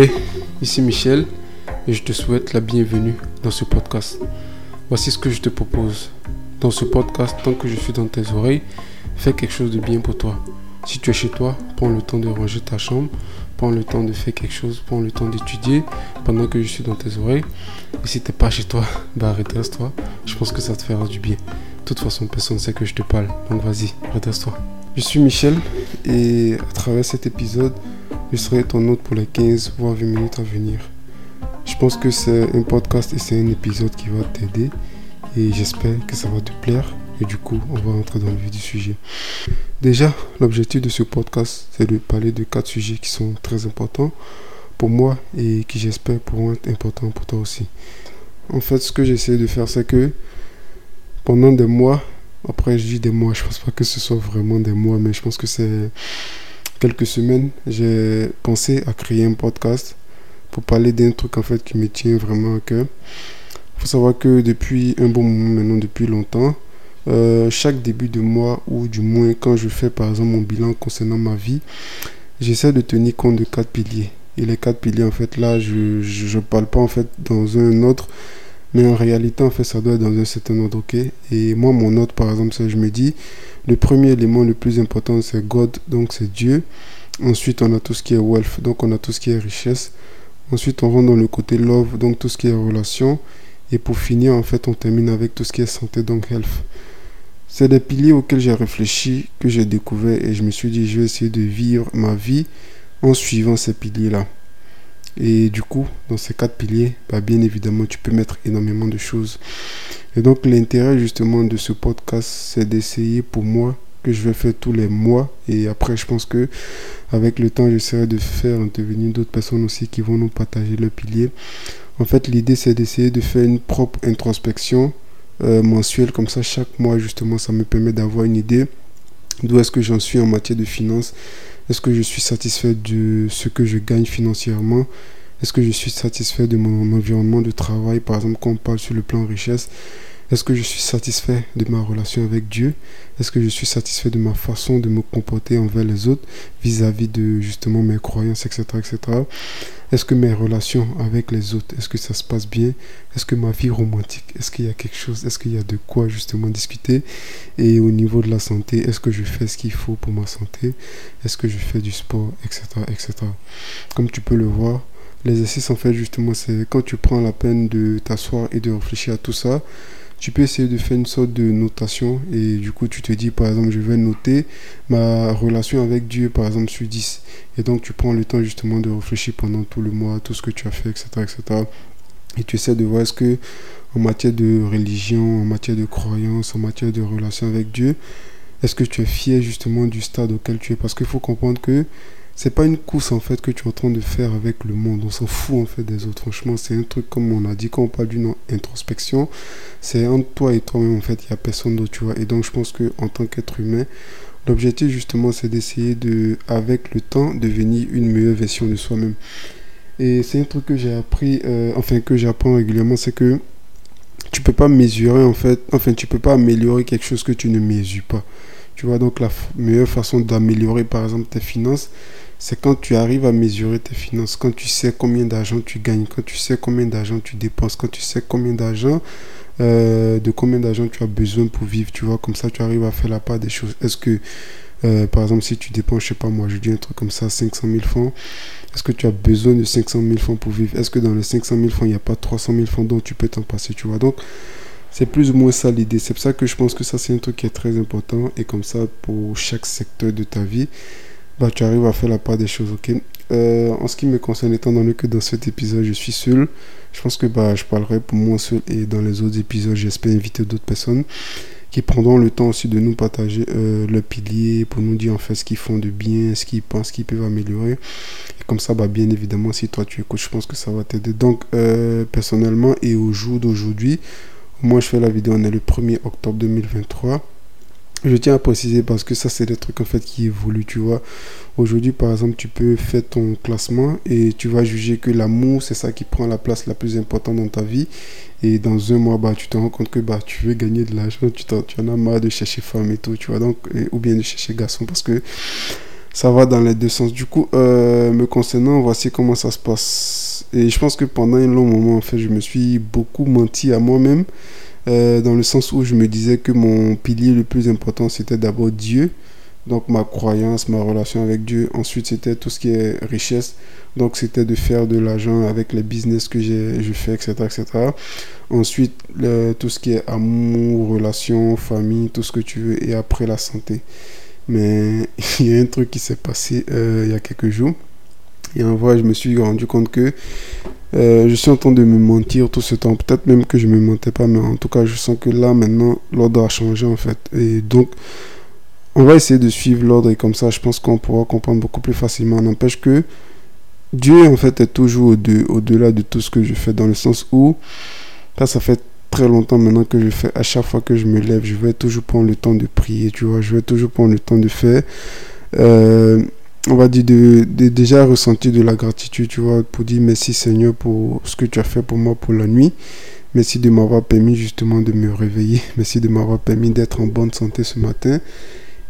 Hey, ici Michel et je te souhaite la bienvenue dans ce podcast. Voici ce que je te propose. Dans ce podcast, tant que je suis dans tes oreilles, fais quelque chose de bien pour toi. Si tu es chez toi, prends le temps de ranger ta chambre, prends le temps de faire quelque chose, prends le temps d'étudier pendant que je suis dans tes oreilles. Et si tu n'es pas chez toi, bah redresse-toi. Je pense que ça te fera du bien. De toute façon, personne ne sait que je te parle. Donc vas-y, redresse-toi. Je suis Michel et à travers cet épisode, je serai ton hôte pour les 15 voire 20 minutes à venir. Je pense que c'est un podcast et c'est un épisode qui va t'aider et j'espère que ça va te plaire et du coup on va rentrer dans le vif du sujet. Déjà, l'objectif de ce podcast c'est de parler de quatre sujets qui sont très importants pour moi et qui j'espère pourront être importants pour toi aussi. En fait, ce que j'essaie de faire c'est que pendant des mois, après je dis des mois, je pense pas que ce soit vraiment des mois, mais je pense que c'est quelques semaines, j'ai pensé à créer un podcast pour parler d'un truc en fait qui me tient vraiment à cœur. Il faut savoir que depuis un bon moment maintenant, depuis longtemps, euh, chaque début de mois ou du moins quand je fais par exemple mon bilan concernant ma vie, j'essaie de tenir compte de quatre piliers. Et les quatre piliers en fait là, je ne parle pas en fait dans un autre, mais en réalité en fait ça doit être dans un certain ordre, ok? Et moi mon autre par exemple, ça je me dis, le premier élément le plus important, c'est God, donc c'est Dieu. Ensuite, on a tout ce qui est wealth, donc on a tout ce qui est richesse. Ensuite, on rentre dans le côté love, donc tout ce qui est relation. Et pour finir, en fait, on termine avec tout ce qui est santé, donc health. C'est des piliers auxquels j'ai réfléchi, que j'ai découvert et je me suis dit, je vais essayer de vivre ma vie en suivant ces piliers-là. Et du coup, dans ces quatre piliers, bah, bien évidemment, tu peux mettre énormément de choses. Et donc, l'intérêt justement de ce podcast, c'est d'essayer pour moi, que je vais faire tous les mois. Et après, je pense que avec le temps, j'essaierai de faire intervenir d'autres personnes aussi qui vont nous partager leurs piliers. En fait, l'idée, c'est d'essayer de faire une propre introspection euh, mensuelle. Comme ça, chaque mois, justement, ça me permet d'avoir une idée d'où est-ce que j'en suis en matière de finances est-ce que je suis satisfait de ce que je gagne financièrement? Est-ce que je suis satisfait de mon environnement de travail, par exemple, quand on parle sur le plan richesse est-ce que je suis satisfait de ma relation avec Dieu? Est-ce que je suis satisfait de ma façon de me comporter envers les autres vis-à-vis de justement mes croyances, etc. etc. Est-ce que mes relations avec les autres, est-ce que ça se passe bien? Est-ce que ma vie romantique, est-ce qu'il y a quelque chose Est-ce qu'il y a de quoi justement discuter? Et au niveau de la santé, est-ce que je fais ce qu'il faut pour ma santé? Est-ce que je fais du sport, etc. etc. Comme tu peux le voir, l'exercice en fait justement c'est quand tu prends la peine de t'asseoir et de réfléchir à tout ça tu peux essayer de faire une sorte de notation et du coup tu te dis par exemple je vais noter ma relation avec Dieu par exemple sur 10 et donc tu prends le temps justement de réfléchir pendant tout le mois tout ce que tu as fait etc etc et tu essaies de voir est-ce que en matière de religion en matière de croyance en matière de relation avec Dieu est-ce que tu es fier justement du stade auquel tu es? Parce qu'il faut comprendre que c'est pas une course en fait que tu es en train de faire avec le monde. On s'en fout en fait des autres. Franchement, c'est un truc comme on a dit quand on parle d'une introspection, c'est entre toi et toi-même en fait. Il y a personne d'autre, tu vois. Et donc je pense que en tant qu'être humain, l'objectif justement, c'est d'essayer de, avec le temps, devenir une meilleure version de soi-même. Et c'est un truc que j'ai appris, euh, enfin que j'apprends régulièrement, c'est que tu peux pas mesurer en fait, enfin tu peux pas améliorer quelque chose que tu ne mesures pas. Tu vois, donc la meilleure façon d'améliorer par exemple tes finances, c'est quand tu arrives à mesurer tes finances, quand tu sais combien d'argent tu gagnes, quand tu sais combien d'argent tu dépenses, quand tu sais combien d'argent, euh, de combien d'argent tu as besoin pour vivre, tu vois, comme ça tu arrives à faire la part des choses. Est-ce que, euh, par exemple, si tu dépenses, je sais pas moi, je dis un truc comme ça, 500 000 francs, est-ce que tu as besoin de 500 000 francs pour vivre? Est-ce que dans les 500 000 francs, il n'y a pas 300 000 francs dont tu peux t'en passer, tu vois? Donc, c'est plus ou moins ça l'idée. C'est pour ça que je pense que ça, c'est un truc qui est très important. Et comme ça, pour chaque secteur de ta vie, bah, tu arrives à faire la part des choses, ok euh, En ce qui me concerne, étant donné que dans cet épisode, je suis seul, je pense que bah, je parlerai pour moi seul et dans les autres épisodes, j'espère inviter d'autres personnes qui prendront le temps aussi de nous partager euh, le pilier pour nous dire en fait ce qu'ils font de bien, ce qu'ils pensent qu'ils peuvent améliorer. Et comme ça, bah, bien évidemment, si toi tu écoutes, je pense que ça va t'aider. Donc, euh, personnellement et au jour d'aujourd'hui, moi je fais la vidéo, on est le 1er octobre 2023. Je tiens à préciser parce que ça, c'est des trucs en fait qui évoluent, tu vois. Aujourd'hui, par exemple, tu peux faire ton classement et tu vas juger que l'amour, c'est ça qui prend la place la plus importante dans ta vie. Et dans un mois, bah, tu te rends compte que bah, tu veux gagner de l'argent, tu, tu en as marre de chercher femme et tout, tu vois. Donc, ou bien de chercher garçon parce que ça va dans les deux sens. Du coup, euh, me concernant, voici comment ça se passe. Et je pense que pendant un long moment, en fait, je me suis beaucoup menti à moi-même, euh, dans le sens où je me disais que mon pilier le plus important, c'était d'abord Dieu. Donc ma croyance, ma relation avec Dieu. Ensuite, c'était tout ce qui est richesse. Donc c'était de faire de l'argent avec les business que je fais, etc. etc. Ensuite, tout ce qui est amour, relation, famille, tout ce que tu veux. Et après, la santé. Mais il y a un truc qui s'est passé euh, il y a quelques jours. Et en vrai, je me suis rendu compte que euh, je suis en train de me mentir tout ce temps. Peut-être même que je ne me mentais pas, mais en tout cas, je sens que là, maintenant, l'ordre a changé en fait. Et donc, on va essayer de suivre l'ordre et comme ça, je pense qu'on pourra comprendre beaucoup plus facilement. N'empêche que Dieu, en fait, est toujours au-delà de tout ce que je fais, dans le sens où, là, ça fait très longtemps maintenant que je fais, à chaque fois que je me lève, je vais toujours prendre le temps de prier, tu vois, je vais toujours prendre le temps de faire, euh, on va dire, de, déjà ressentir de la gratitude, tu vois, pour dire merci Seigneur pour ce que tu as fait pour moi pour la nuit. Merci de m'avoir permis justement de me réveiller. Merci de m'avoir permis d'être en bonne santé ce matin.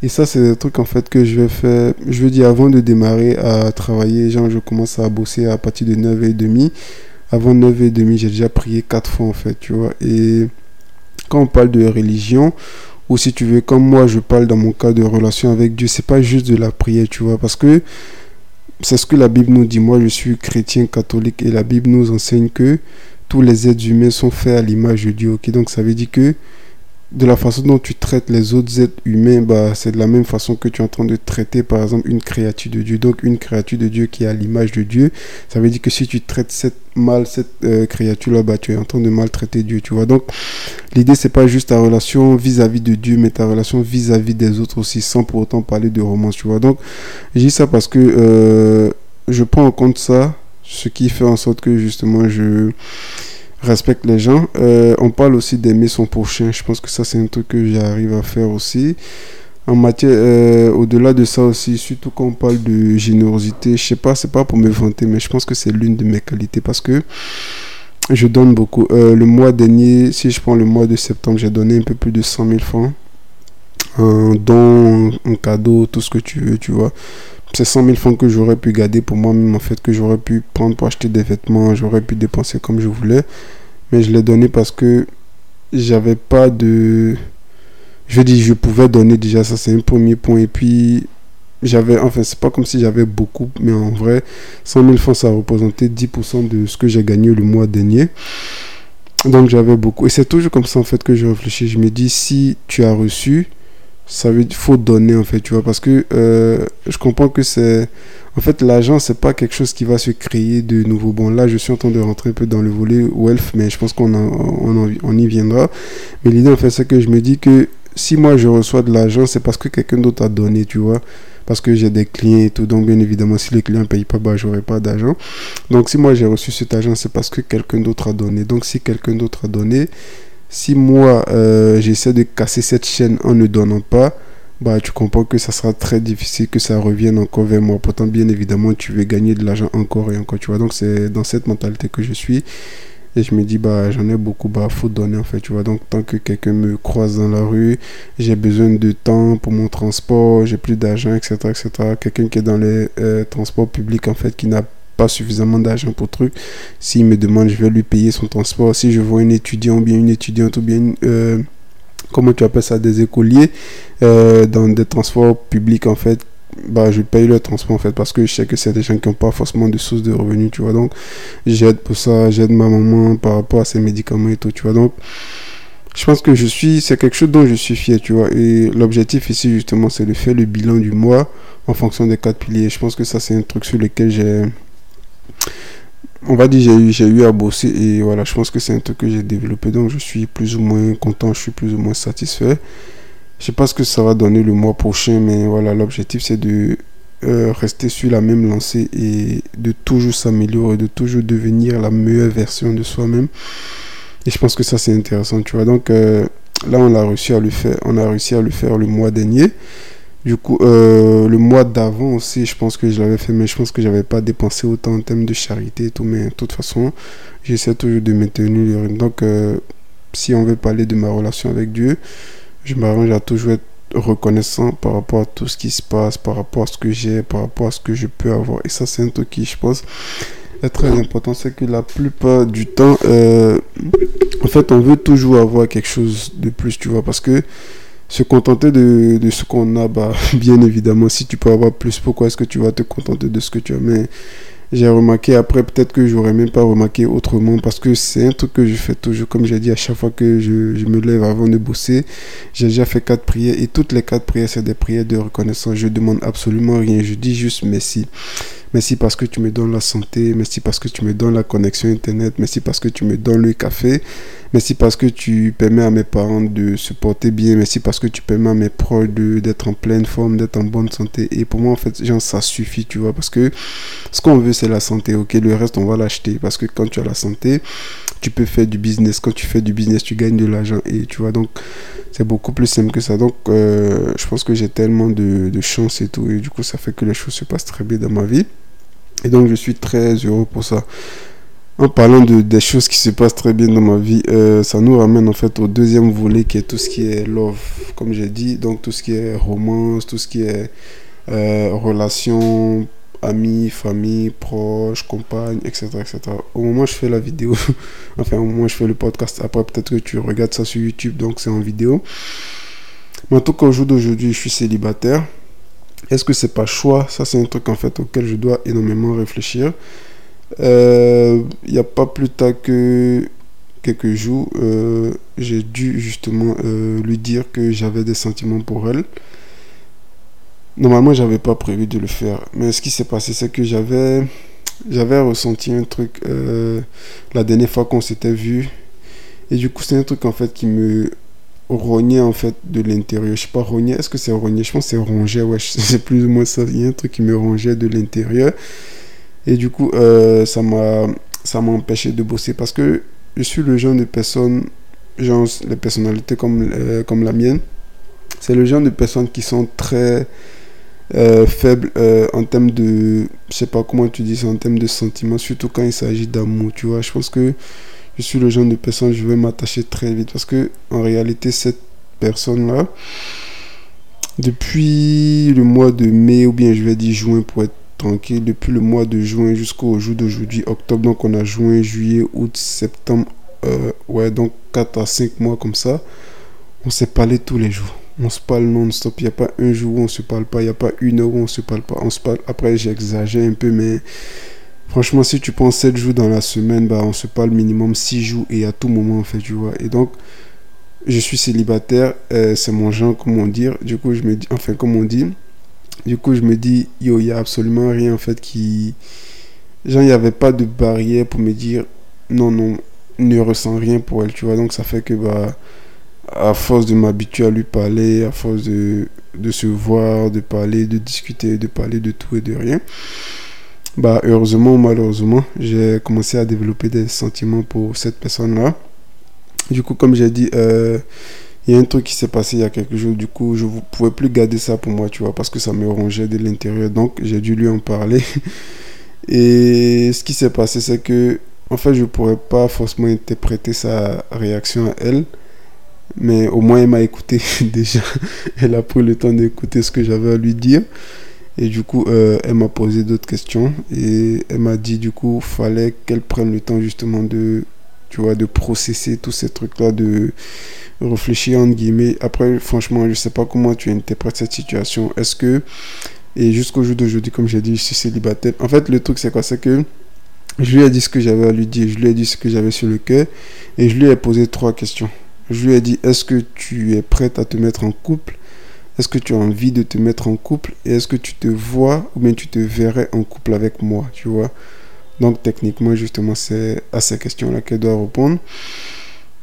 Et ça, c'est des trucs en fait que je vais faire. Je veux dire, avant de démarrer à travailler, genre, je commence à bosser à partir de 9h30 avant 9h30, j'ai déjà prié quatre fois en fait, tu vois. Et quand on parle de religion, ou si tu veux, comme moi je parle dans mon cas de relation avec Dieu, c'est pas juste de la prière, tu vois, parce que c'est ce que la Bible nous dit. Moi, je suis chrétien catholique et la Bible nous enseigne que tous les êtres humains sont faits à l'image de Dieu. ok? Donc, ça veut dire que de la façon dont tu traites les autres êtres humains, bah, c'est de la même façon que tu es en train de traiter, par exemple, une créature de Dieu. Donc, une créature de Dieu qui est à l'image de Dieu, ça veut dire que si tu traites cette mal cette euh, créature-là, bah, tu es en train de maltraiter Dieu, tu vois. Donc, l'idée, c'est pas juste ta relation vis-à-vis de Dieu, mais ta relation vis-à-vis des autres aussi, sans pour autant parler de romance, tu vois. Donc, je dis ça parce que euh, je prends en compte ça, ce qui fait en sorte que, justement, je respecte les gens. Euh, on parle aussi d'aimer son prochain. Je pense que ça, c'est un truc que j'arrive à faire aussi. En matière, euh, au-delà de ça aussi, surtout quand on parle de générosité, je sais pas, c'est pas pour me vanter, mais je pense que c'est l'une de mes qualités parce que je donne beaucoup. Euh, le mois dernier, si je prends le mois de septembre, j'ai donné un peu plus de 100 000 francs. Un don, un cadeau, tout ce que tu veux, tu vois c'est 100 000 francs que j'aurais pu garder pour moi-même, en fait, que j'aurais pu prendre pour acheter des vêtements, j'aurais pu dépenser comme je voulais. Mais je l'ai donné parce que j'avais pas de. Je dis, je pouvais donner déjà, ça c'est un premier point. Et puis, j'avais, enfin, c'est pas comme si j'avais beaucoup, mais en vrai, 100 000 francs, ça représentait 10% de ce que j'ai gagné le mois dernier. Donc, j'avais beaucoup. Et c'est toujours comme ça, en fait, que je réfléchis. Je me dis, si tu as reçu, ça veut faut donner en fait tu vois parce que euh, je comprends que c'est en fait l'argent c'est pas quelque chose qui va se créer de nouveau. Bon là je suis en train de rentrer un peu dans le volet wealth mais je pense qu'on on, on, y viendra. Mais l'idée en fait c'est que je me dis que si moi je reçois de l'argent c'est parce que quelqu'un d'autre a donné tu vois parce que j'ai des clients et tout. Donc bien évidemment si les clients ne payent pas bah j'aurai pas d'argent. Donc si moi j'ai reçu cet argent c'est parce que quelqu'un d'autre a donné. Donc si quelqu'un d'autre a donné si moi, euh, j'essaie de casser cette chaîne en ne donnant pas, bah, tu comprends que ça sera très difficile que ça revienne encore vers moi. Pourtant, bien évidemment, tu veux gagner de l'argent encore et encore, tu vois. Donc, c'est dans cette mentalité que je suis. Et je me dis, bah, j'en ai beaucoup, bah, faut donner, en fait, tu vois. Donc, tant que quelqu'un me croise dans la rue, j'ai besoin de temps pour mon transport, j'ai plus d'argent, etc., etc. Quelqu'un qui est dans les euh, transports publics, en fait, qui n'a pas suffisamment d'argent pour truc. S'il me demande, je vais lui payer son transport. Si je vois un étudiant bien une étudiante ou bien, euh, comment tu appelles ça, des écoliers euh, dans des transports publics en fait, bah, je paye le transport en fait parce que je sais que c'est des gens qui n'ont pas forcément de source de revenus, tu vois. Donc, j'aide pour ça, j'aide ma maman par rapport à ses médicaments et tout, tu vois. Donc, je pense que je suis, c'est quelque chose dont je suis fier, tu vois. Et l'objectif ici, justement, c'est de faire le bilan du mois en fonction des quatre piliers. Je pense que ça, c'est un truc sur lequel j'ai on va dire j'ai eu, j'ai eu à bosser et voilà, je pense que c'est un truc que j'ai développé donc je suis plus ou moins content, je suis plus ou moins satisfait. Je sais pas ce que ça va donner le mois prochain, mais voilà, l'objectif c'est de euh, rester sur la même lancée et de toujours s'améliorer, de toujours devenir la meilleure version de soi-même. Et je pense que ça c'est intéressant, tu vois. Donc euh, là on a réussi à le faire, on a réussi à le faire le mois dernier. Du coup, euh, le mois d'avant aussi, je pense que je l'avais fait, mais je pense que j'avais pas dépensé autant en termes de charité et tout. Mais de toute façon, j'essaie toujours de maintenir le rythme. Donc, euh, si on veut parler de ma relation avec Dieu, je m'arrange à toujours être reconnaissant par rapport à tout ce qui se passe, par rapport à ce que j'ai, par rapport à ce que je peux avoir. Et ça, c'est un truc qui, je pense, est très important. C'est que la plupart du temps, euh, en fait, on veut toujours avoir quelque chose de plus, tu vois, parce que se contenter de, ce qu'on a, bah, bien évidemment, si tu peux avoir plus, pourquoi est-ce que tu vas te contenter de ce que tu as? Mais j'ai remarqué après, peut-être que j'aurais même pas remarqué autrement parce que c'est un truc que je fais toujours, comme j'ai dit, à chaque fois que je, me lève avant de bosser, j'ai déjà fait quatre prières et toutes les quatre prières, c'est des prières de reconnaissance. Je demande absolument rien, je dis juste merci. Merci parce que tu me donnes la santé. Merci parce que tu me donnes la connexion Internet. Merci parce que tu me donnes le café. Merci parce que tu permets à mes parents de se porter bien. Merci parce que tu permets à mes proches d'être en pleine forme, d'être en bonne santé. Et pour moi, en fait, genre, ça suffit, tu vois. Parce que ce qu'on veut, c'est la santé. Ok, le reste, on va l'acheter. Parce que quand tu as la santé, tu peux faire du business. Quand tu fais du business, tu gagnes de l'argent. Et tu vois, donc, c'est beaucoup plus simple que ça. Donc, euh, je pense que j'ai tellement de, de chance et tout. Et du coup, ça fait que les choses se passent très bien dans ma vie. Et donc, je suis très heureux pour ça. En parlant de, des choses qui se passent très bien dans ma vie, euh, ça nous ramène en fait au deuxième volet qui est tout ce qui est love, comme j'ai dit, donc tout ce qui est romance, tout ce qui est euh, relations, amis, famille, proches, compagne, etc., etc. Au moment où je fais la vidéo, enfin au moment où je fais le podcast, après peut-être que tu regardes ça sur YouTube, donc c'est en vidéo. Mais en tout cas, au jour d'aujourd'hui, je suis célibataire. Est-ce que c'est pas choix? Ça, c'est un truc en fait auquel je dois énormément réfléchir. Euh, il n'y a pas plus tard que quelques jours, euh, j'ai dû justement euh, lui dire que j'avais des sentiments pour elle. Normalement, j'avais pas prévu de le faire, mais ce qui s'est passé, c'est que j'avais j'avais ressenti un truc la dernière fois qu'on s'était vu, et du coup, c'est un truc en fait qui me rogner en fait de l'intérieur. Je sais pas, rogner, est-ce que c'est rogner Je pense que c'est ronger, ouais, c'est plus ou moins ça. Il y a un truc qui me rongeait de l'intérieur. Et du coup, euh, ça m'a ça m'a empêché de bosser parce que je suis le genre de personne, genre les personnalités comme, euh, comme la mienne, c'est le genre de personnes qui sont très euh, faibles en termes de, je sais pas comment tu dis en termes de sentiments, surtout quand il s'agit d'amour, tu vois. Je pense que je suis le genre de personne, je vais m'attacher très vite parce que en réalité, cette personne-là, depuis le mois de mai ou bien je vais dire juin pour être tranquille, depuis le mois de juin jusqu'au jour d'aujourd'hui, octobre, donc on a juin, juillet, août, septembre, euh, ouais, donc 4 à 5 mois comme ça, on s'est parlé tous les jours. On se parle non-stop. Il n'y a pas un jour où on se parle pas. Il n'y a pas une heure où on se parle pas. On se parle. Après, j'exagère un peu, mais Franchement, si tu prends 7 jours dans la semaine, bah, on se parle minimum 6 jours et à tout moment, en fait, tu vois. Et donc, je suis célibataire, euh, c'est mon genre, comment dire. Du coup, je me dis, enfin, comme on dit, du coup, je me dis, yo, il n'y a absolument rien, en fait, qui. Genre, il n'y avait pas de barrière pour me dire, non, non, ne ressens rien pour elle, tu vois. Donc, ça fait que, bah, à force de m'habituer à lui parler, à force de, de se voir, de parler, de discuter, de parler de tout et de rien bah, heureusement ou malheureusement, j'ai commencé à développer des sentiments pour cette personne-là. Du coup, comme j'ai dit, euh, il y a un truc qui s'est passé il y a quelques jours. Du coup, je ne pouvais plus garder ça pour moi, tu vois, parce que ça me rongeait de l'intérieur. Donc, j'ai dû lui en parler. Et ce qui s'est passé, c'est que, en fait, je ne pourrais pas forcément interpréter sa réaction à elle. Mais au moins, elle m'a écouté déjà. Elle a pris le temps d'écouter ce que j'avais à lui dire. Et du coup, euh, elle m'a posé d'autres questions et elle m'a dit du coup, fallait qu'elle prenne le temps justement de, tu vois, de processer tous ces trucs-là, de réfléchir entre guillemets. Après, franchement, je sais pas comment tu interprètes cette situation. Est-ce que, et jusqu'au jour d'aujourd'hui, comme j'ai dit, je suis célibataire. En fait, le truc, c'est quoi? C'est que je lui ai dit ce que j'avais à lui dire, je lui ai dit ce que j'avais sur le cœur et je lui ai posé trois questions. Je lui ai dit, est-ce que tu es prête à te mettre en couple est-ce que tu as envie de te mettre en couple et est-ce que tu te vois ou bien tu te verrais en couple avec moi, tu vois? Donc techniquement, justement, c'est à ces questions-là qu'elle doit répondre.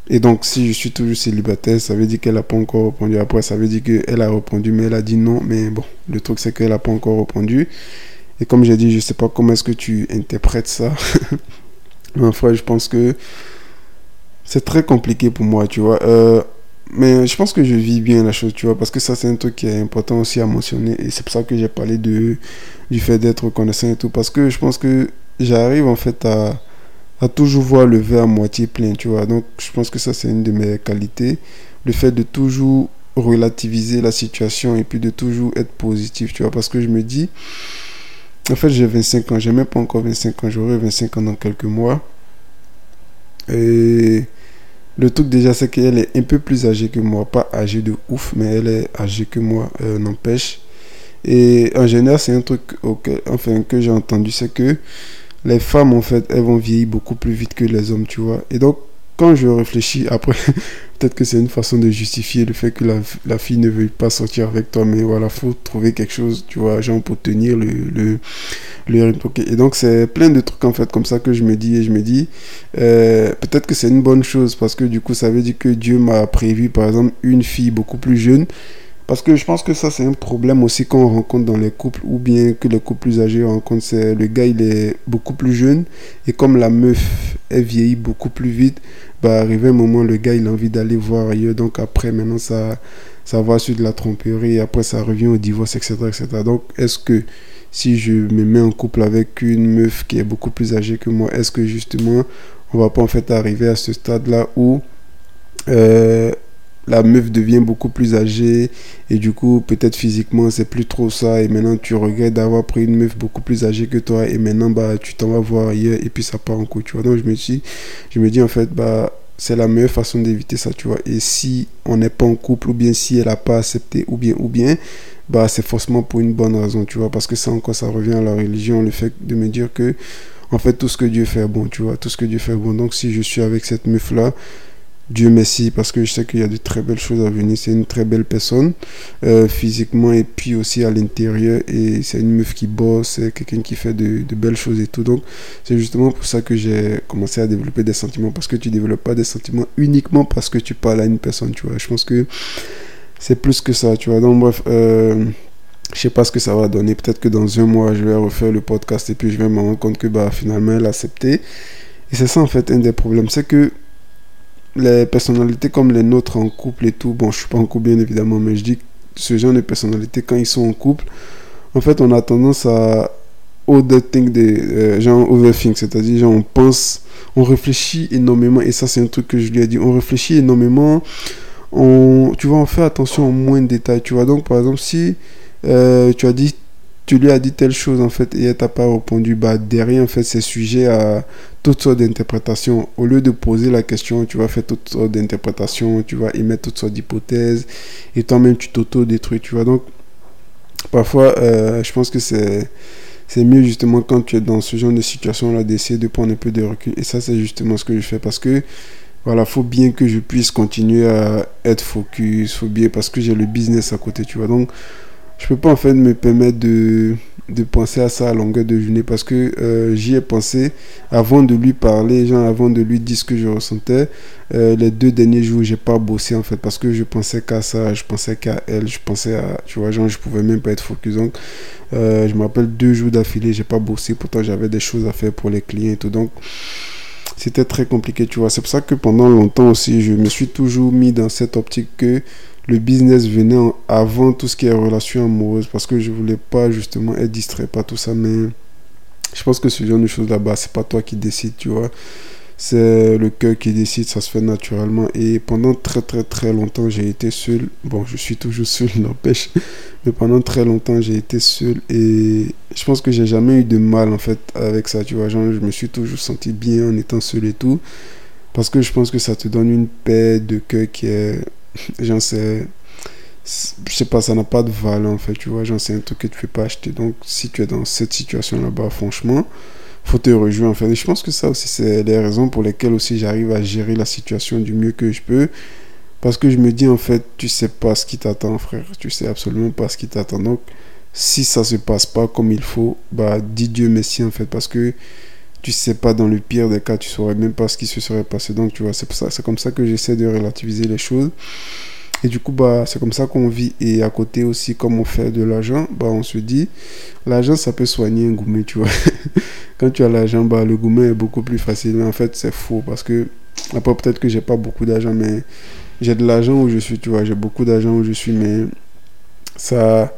Et donc, si je suis toujours célibataire, ça veut dire qu'elle n'a pas encore répondu. Après, ça veut dire qu'elle a répondu, mais elle a dit non. Mais bon, le truc, c'est qu'elle n'a pas encore répondu. Et comme j'ai dit, je ne sais pas comment est-ce que tu interprètes ça. mais enfin, je pense que c'est très compliqué pour moi, tu vois. Euh, mais je pense que je vis bien la chose, tu vois, parce que ça, c'est un truc qui est important aussi à mentionner. Et c'est pour ça que j'ai parlé de, du fait d'être reconnaissant et tout. Parce que je pense que j'arrive en fait à, à toujours voir le verre à moitié plein, tu vois. Donc, je pense que ça, c'est une de mes qualités. Le fait de toujours relativiser la situation et puis de toujours être positif, tu vois, parce que je me dis, en fait, j'ai 25 ans, j'ai même pas encore 25 ans, j'aurai 25 ans dans quelques mois. Et le truc déjà, c'est qu'elle est un peu plus âgée que moi, pas âgée de ouf, mais elle est âgée que moi, euh, n'empêche. Et en général, c'est un truc enfin, que j'ai entendu, c'est que les femmes, en fait, elles vont vieillir beaucoup plus vite que les hommes, tu vois. Et donc, quand je réfléchis, après, peut-être que c'est une façon de justifier le fait que la, fille ne veuille pas sortir avec toi, mais voilà, faut trouver quelque chose, tu vois, genre pour tenir le, le, le Et donc, c'est plein de trucs, en fait, comme ça que je me dis, et je me dis, euh, peut-être que c'est une bonne chose, parce que du coup, ça veut dire que Dieu m'a prévu, par exemple, une fille beaucoup plus jeune, parce que je pense que ça, c'est un problème aussi qu'on rencontre dans les couples, ou bien que les couples plus âgés rencontrent. C'est le gars, il est beaucoup plus jeune, et comme la meuf, elle vieillit beaucoup plus vite, bah, arriver un moment, le gars, il a envie d'aller voir ailleurs. Donc après, maintenant, ça, ça va sur de la tromperie, après, ça revient au divorce, etc. etc. Donc, est-ce que si je me mets en couple avec une meuf qui est beaucoup plus âgée que moi, est-ce que justement, on va pas en fait arriver à ce stade-là où euh, la meuf devient beaucoup plus âgée et du coup peut-être physiquement c'est plus trop ça. Et maintenant tu regrettes d'avoir pris une meuf beaucoup plus âgée que toi. Et maintenant bah tu t'en vas voir ailleurs et puis ça part en coup tu vois. Donc je me dis je me dis en fait bah c'est la meilleure façon d'éviter ça tu vois. Et si on n'est pas en couple ou bien si elle a pas accepté ou bien ou bien bah c'est forcément pour une bonne raison tu vois. Parce que ça encore ça revient à la religion le fait de me dire que en fait tout ce que Dieu fait bon tu vois. Tout ce que Dieu fait bon. Donc si je suis avec cette meuf là Dieu merci parce que je sais qu'il y a de très belles choses à venir. C'est une très belle personne euh, physiquement et puis aussi à l'intérieur. Et c'est une meuf qui bosse, c'est quelqu'un qui fait de, belles choses et tout. Donc c'est justement pour ça que j'ai commencé à développer des sentiments. Parce que tu développes pas des sentiments uniquement parce que tu parles à une personne, tu vois. Je pense que c'est plus que ça, tu vois. Donc bref, euh, je sais pas ce que ça va donner. Peut-être que dans un mois, je vais refaire le podcast et puis je vais me rendre compte que bah, finalement elle a accepté. Et c'est ça en fait un des problèmes. C'est que les personnalités comme les nôtres en couple et tout, bon, je suis pas en couple bien évidemment, mais je dis que ce genre de personnalités, quand ils sont en couple, en fait, on a tendance à overthink des euh, genre overthink, c'est-à-dire genre on pense, on réfléchit énormément, et ça c'est un truc que je lui ai dit, on réfléchit énormément, on, tu vois, on fait attention aux moins de détails, tu vois. Donc, par exemple, si euh, tu as dit tu lui as dit telle chose en fait et elle t'a pas répondu, bah derrière en fait c'est sujet à toutes sortes d'interprétations. Au lieu de poser la question, tu vas faire toutes sortes d'interprétations, tu vas émettre toutes sortes d'hypothèses et toi-même tu t'auto-détruis, tu vois. Donc parfois euh, je pense que c'est c'est mieux justement quand tu es dans ce genre de situation là d'essayer de prendre un peu de recul et ça c'est justement ce que je fais parce que voilà, faut bien que je puisse continuer à être focus, faut bien parce que j'ai le business à côté, tu vois. Donc je peux pas en fait me permettre de, de penser à ça à longueur de journée parce que euh, j'y ai pensé avant de lui parler, genre avant de lui dire ce que je ressentais. Euh, les deux derniers jours, j'ai pas bossé en fait parce que je pensais qu'à ça, je pensais qu'à elle, je pensais à, tu vois, genre je pouvais même pas être focus. Donc, euh, je me rappelle deux jours d'affilée, j'ai pas bossé, pourtant j'avais des choses à faire pour les clients et tout. Donc, c'était très compliqué, tu vois. C'est pour ça que pendant longtemps aussi, je me suis toujours mis dans cette optique que le business venait avant tout ce qui est relation amoureuse parce que je voulais pas justement être distrait par tout ça mais je pense que ce genre de choses là-bas c'est pas toi qui décides tu vois. C'est le cœur qui décide ça se fait naturellement. Et pendant très très très longtemps j'ai été seul. Bon je suis toujours seul n'empêche. Mais pendant très longtemps j'ai été seul et je pense que j'ai jamais eu de mal en fait avec ça tu vois. Je me suis toujours senti bien en étant seul et tout. Parce que je pense que ça te donne une paix de cœur qui est j'en sais je sais pas ça n'a pas de valeur en fait tu vois. J'en sais un truc que tu peux pas acheter. Donc si tu es dans cette situation là bas franchement faut te rejoindre en fait. Et je pense que ça aussi c'est les raisons pour lesquelles aussi j'arrive à gérer la situation du mieux que je peux. Parce que je me dis en fait tu sais pas ce qui t'attend frère. Tu sais absolument pas ce qui t'attend. Donc si ça se passe pas comme il faut bah dis Dieu merci en fait. Parce que tu sais pas dans le pire des cas tu saurais même pas ce qui se serait passé. Donc tu vois c'est ça c'est comme ça que j'essaie de relativiser les choses. Et du coup bah c'est comme ça qu'on vit. Et à côté aussi comme on fait de l'argent bah on se dit l'argent ça peut soigner un gourmet tu vois. Quand tu as l'argent bah le gourmet est beaucoup plus facile. Mais en fait c'est faux. Parce que après peut-être que j'ai pas beaucoup d'argent mais j'ai de l'argent où je suis tu vois. J'ai beaucoup d'argent où je suis mais ça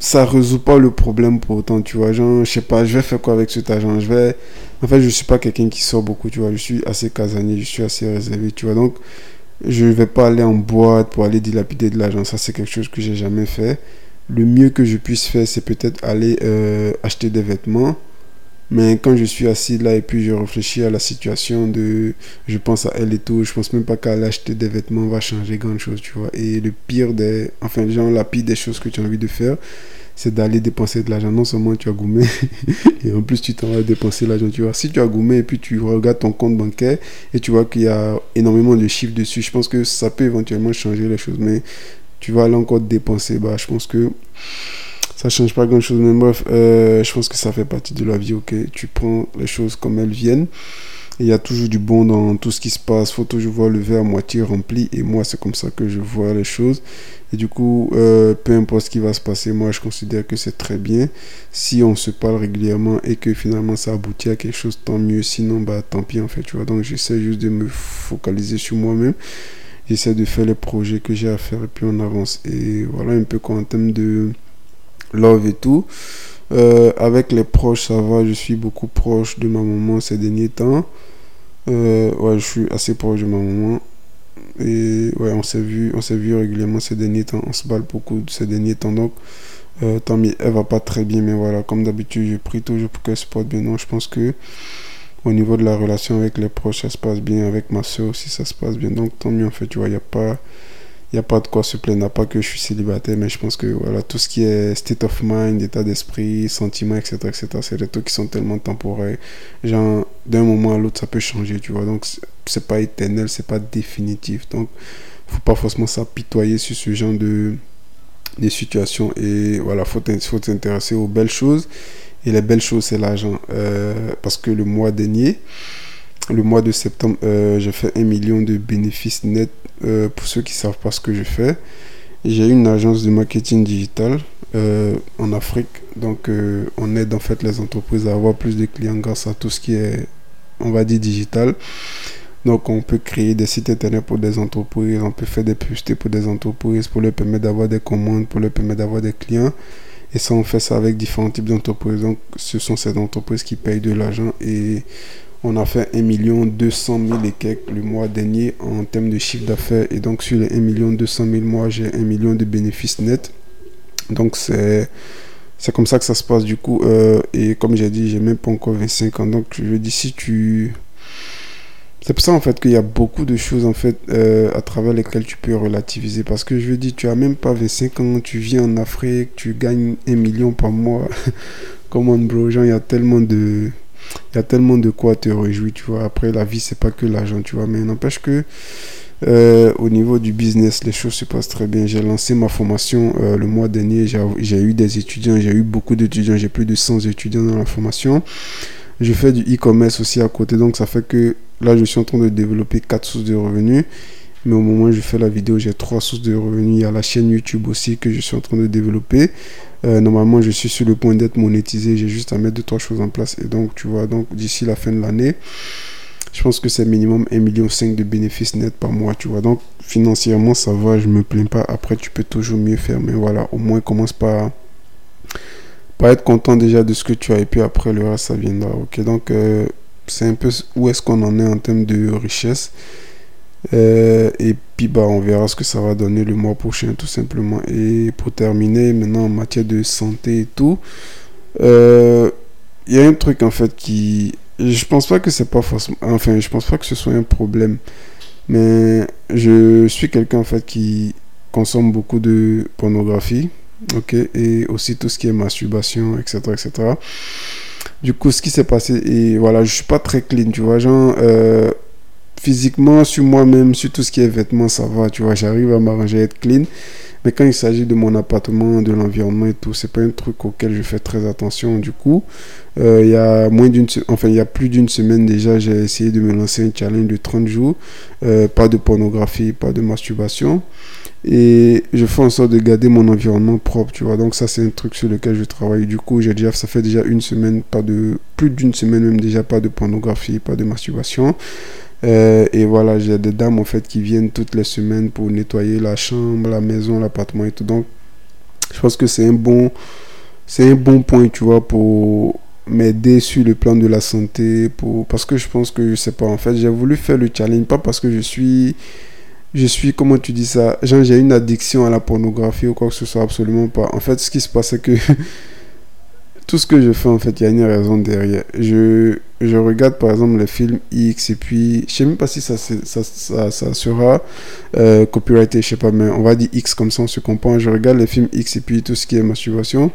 ça résout pas le problème pour autant, tu vois. Genre, je sais pas, je vais faire quoi avec cet argent? Je vais. En fait, je suis pas quelqu'un qui sort beaucoup, tu vois. Je suis assez casanier, je suis assez réservé, tu vois. Donc, Je ne vais pas aller en boîte pour aller dilapider de l'argent. Ça, c'est quelque chose que j'ai jamais fait. Le mieux que je puisse faire, c'est peut-être aller euh, acheter des vêtements. Mais quand je suis assis là et puis je réfléchis à la situation de... Je pense à elle et tout. Je pense même pas qu'aller acheter des vêtements va changer grand chose, tu vois. Et le pire des... Enfin, genre, la pire des choses que tu as envie de faire, c'est d'aller dépenser de l'argent. Non seulement tu as goumé, et en plus tu t'en vas dépenser l'argent. Tu vois, si tu as goumé et puis tu regardes ton compte bancaire et tu vois qu'il y a énormément de chiffres dessus, je pense que ça peut éventuellement changer les choses. Mais tu vas aller encore dépenser, bah, je pense que ça change pas grand chose. Mais bref, euh, je pense que ça fait partie de la vie, ok? Tu prends les choses comme elles viennent il y a toujours du bon dans tout ce qui se passe. Faut toujours voir le verre à moitié rempli. Et moi, c'est comme ça que je vois les choses. Et du coup, euh, peu importe ce qui va se passer, moi, je considère que c'est très bien. Si on se parle régulièrement et que finalement ça aboutit à quelque chose, tant mieux. Sinon, bah, tant pis, en fait, tu vois. Donc, j'essaie juste de me focaliser sur moi-même. J'essaie de faire les projets que j'ai à faire et puis on avance. Et voilà un peu en termes de love et tout. Euh, avec les proches, ça va. Je suis beaucoup proche de ma maman ces derniers temps. Euh, ouais, je suis assez proche de ma maman. Et ouais, on s'est vu, on s'est vu régulièrement ces derniers temps. On se balle beaucoup ces derniers temps. Donc, euh, tant mieux. Elle va pas très bien, mais voilà, comme d'habitude, je prie toujours pour qu'elle se porte bien. Non, je pense que au niveau de la relation avec les proches, ça se passe bien. Avec ma soeur aussi, ça se passe bien. Donc, tant mieux en fait. Tu vois, il n'y a pas il n'y a pas de quoi se plaindre. Pas que je suis célibataire, mais je pense que voilà, tout ce qui est state of mind, état d'esprit, sentiments, etc., etc., c'est des trucs qui sont tellement temporaires. Genre, d'un moment à l'autre, ça peut changer, tu vois. Donc, c'est pas éternel, c'est pas définitif. Donc, faut pas forcément s'apitoyer sur ce genre de, de situation. Et voilà, faut faut s'intéresser aux belles choses. Et les belles choses, c'est l'argent. Euh, parce que le mois dernier, le mois de septembre, euh, j'ai fait un million de bénéfices nets. Euh, pour ceux qui ne savent pas ce que je fais, j'ai une agence de marketing digital euh, en Afrique. Donc, on aide en fait les entreprises à avoir plus de clients grâce à tout ce qui est, on va dire, digital. Donc, on peut créer des sites internet pour des entreprises, on peut faire des publicités pour des entreprises, pour leur permettre d'avoir des commandes, pour leur permettre d'avoir des clients. Et ça, on fait ça avec différents types d'entreprises. Donc, ce sont ces entreprises qui payent de l'argent et on a fait 1 million 200 000 et quelques le mois dernier en termes de chiffre d'affaires. Et donc sur les 1 million 200 000 mois, j'ai 1 million de bénéfices nets. Donc c'est c'est comme ça que ça se passe du coup. Euh, et comme j'ai dit, j'ai même pas encore 25 ans. Donc je veux dire, si tu... C'est pour ça en fait qu'il y a beaucoup de choses en fait euh, à travers lesquelles tu peux relativiser. Parce que je veux dire, tu as même pas 25 ans, tu vis en Afrique, tu gagnes 1 million par mois. Comment bro, genre il y a tellement de il y a tellement de quoi te réjouir, tu vois. Après, la vie, c'est pas que l'argent, tu vois. Mais n'empêche que euh, au niveau du business, les choses se passent très bien. J'ai lancé ma formation euh, le mois dernier. J'ai eu des étudiants, j'ai eu beaucoup d'étudiants. J'ai plus de 100 étudiants dans la formation. Je fais du e-commerce aussi à côté. Donc, ça fait que là, je suis en train de développer quatre sources de revenus. Mais au moment où je fais la vidéo, j'ai trois sources de revenus. Il y a la chaîne YouTube aussi que je suis en train de développer. Euh, normalement, je suis sur le point d'être monétisé. J'ai juste à mettre deux, trois choses en place. Et donc, tu vois, donc d'ici la fin de l'année, je pense que c'est minimum 1,5 million de bénéfices nets par mois, tu vois. Donc, financièrement, ça va, je me plains pas. Après, tu peux toujours mieux faire. Mais voilà, au moins, commence par, par être content déjà de ce que tu as. Et puis après, le reste, ça viendra. Ok, donc, euh, c'est un peu où est-ce qu'on en est en termes de richesse. Euh, et puis bah, on verra ce que ça va donner le mois prochain tout simplement. Et pour terminer, maintenant en matière de santé et tout, euh, il y a un truc en fait qui... Je pense pas que c'est pas. Enfin, je pense pas que ce soit un problème. Mais je suis quelqu'un en fait qui consomme beaucoup de pornographie. Ok, et aussi tout ce qui est masturbation, etc. etc. Du coup, ce qui s'est passé, et voilà, je suis pas très clean, tu vois, genre, euh, physiquement, sur moi-même, sur tout ce qui est vêtements, ça va, tu vois, j'arrive à m'arranger, à être clean. Mais quand il s'agit de mon appartement, de l'environnement et tout, c'est pas un truc auquel je fais très attention. Du coup, euh, il y a moins d'une, enfin il y a plus d'une semaine déjà, j'ai essayé de me lancer un challenge de 30 jours, euh, pas de pornographie, pas de masturbation, et je fais en sorte de garder mon environnement propre, tu vois. Donc ça c'est un truc sur lequel je travaille. Du coup, j'ai déjà, ça fait déjà une semaine, pas de, plus d'une semaine même déjà, pas de pornographie, pas de masturbation. Euh, et voilà, j'ai des dames en fait qui viennent toutes les semaines pour nettoyer la chambre, la maison, l'appartement et tout. Donc, je pense que c'est un bon, c'est un bon point, tu vois, pour m'aider sur le plan de la santé, pour parce que je pense que je sais pas. En fait, j'ai voulu faire le challenge pas parce que je suis je suis, comment tu dis ça, j'ai une addiction à la pornographie ou quoi que ce soit, absolument pas. En fait, ce qui se passe, c'est que tout ce que je fais, en fait, il y a une raison derrière. Je, je regarde par exemple les films X et puis, je sais même pas si ça, ça, ça, sera euh, copyrighté, je sais pas, mais on va dire X comme ça, on se comprend. Je regarde les films X et puis tout ce qui est masturbation.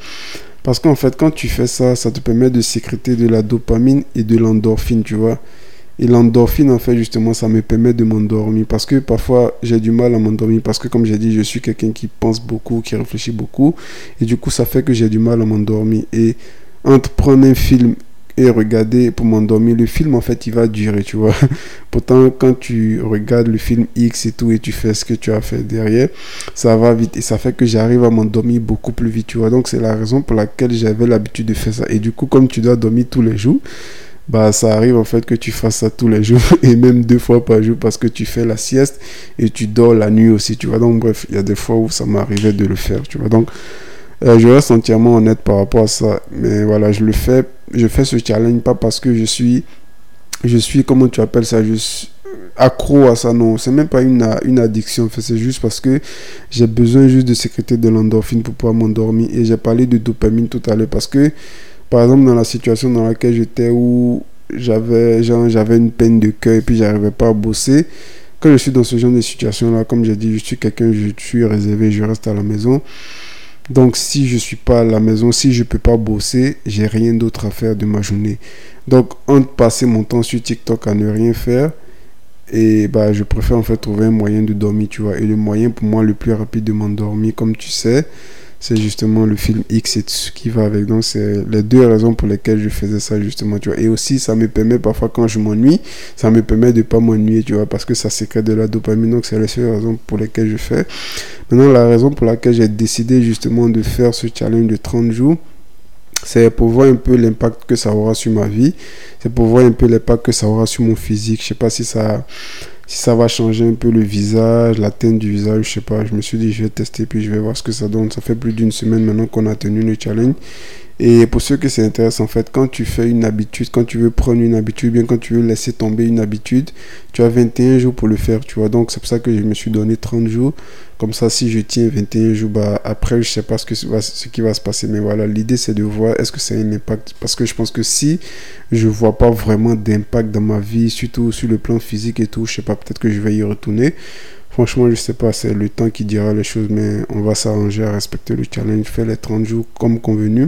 Parce qu'en fait, quand tu fais ça, ça te permet de sécréter de la dopamine et de l'endorphine, tu vois. Et l'endorphine, en fait, justement, ça me permet de m'endormir. Parce que parfois, j'ai du mal à m'endormir. Parce que, comme j'ai dit, je suis quelqu'un qui pense beaucoup, qui réfléchit beaucoup. Et du coup, ça fait que j'ai du mal à m'endormir. Et entre prendre un film et regarder pour m'endormir, le film, en fait, il va durer, tu vois. Pourtant, quand tu regardes le film X et tout, et tu fais ce que tu as fait derrière, ça va vite. Et ça fait que j'arrive à m'endormir beaucoup plus vite, tu vois. Donc, c'est la raison pour laquelle j'avais l'habitude de faire ça. Et du coup, comme tu dois dormir tous les jours, bah ça arrive en fait que tu fasses ça tous les jours et même deux fois par jour parce que tu fais la sieste et tu dors la nuit aussi tu vois. Donc bref il y a des fois où ça m'arrivait de le faire tu vois. Donc euh, je reste entièrement honnête par rapport à ça. Mais voilà je le fais je fais ce challenge pas parce que je suis je suis comment tu appelles ça je suis accro à ça non. C'est même pas une, une addiction c'est juste parce que j'ai besoin juste de sécréter de l'endorphine pour pouvoir m'endormir. Et j'ai parlé de dopamine tout à l'heure parce que par exemple, dans la situation dans laquelle j'étais où j'avais j'avais une peine de cœur et puis j'arrivais pas à bosser. Quand je suis dans ce genre de situation-là, comme j'ai dit, je suis quelqu'un, je suis réservé, je reste à la maison. Donc, si je suis pas à la maison, si je peux pas bosser, j'ai rien d'autre à faire de ma journée. Donc, entre passer mon temps sur TikTok à ne rien faire, et bah, je préfère en fait trouver un moyen de dormir, tu vois. Et le moyen pour moi le plus rapide de m'endormir, comme tu sais, c'est justement le film X et ce qui va avec. Donc, c'est les deux raisons pour lesquelles je faisais ça, justement. Et aussi, ça me permet parfois, quand je m'ennuie, ça me permet de pas m'ennuyer, tu vois, parce que ça sécrète de la dopamine. Donc, c'est les seules raisons pour lesquelles je fais. Maintenant, la raison pour laquelle j'ai décidé justement de faire ce challenge de 30 jours, c'est pour voir un peu l'impact que ça aura sur ma vie. C'est pour voir un peu l'impact que ça aura sur mon physique. Je sais pas si ça si ça va changer un peu le visage, la teinte du visage, je sais pas. Je me suis dit, je vais tester, puis je vais voir ce que ça donne. Ça fait plus d'une semaine maintenant qu'on a tenu le challenge. Et pour ceux que c'est intéressant, en fait, quand tu fais une habitude, quand tu veux prendre une habitude, bien quand tu veux laisser tomber une habitude, tu as 21 jours pour le faire, tu vois. Donc, c'est pour ça que je me suis donné 30 jours. Comme ça, si je tiens 21 jours, bah, après, je sais pas ce, que, ce qui va se passer. Mais voilà, l'idée, c'est de voir est-ce que c'est un impact. Parce que je pense que si je vois pas vraiment d'impact dans ma vie, surtout sur le plan physique et tout, je sais pas, peut-être que je vais y retourner. Franchement, je sais pas, c'est le temps qui dira les choses, mais on va s'arranger à respecter le challenge, faire les 30 jours comme convenu.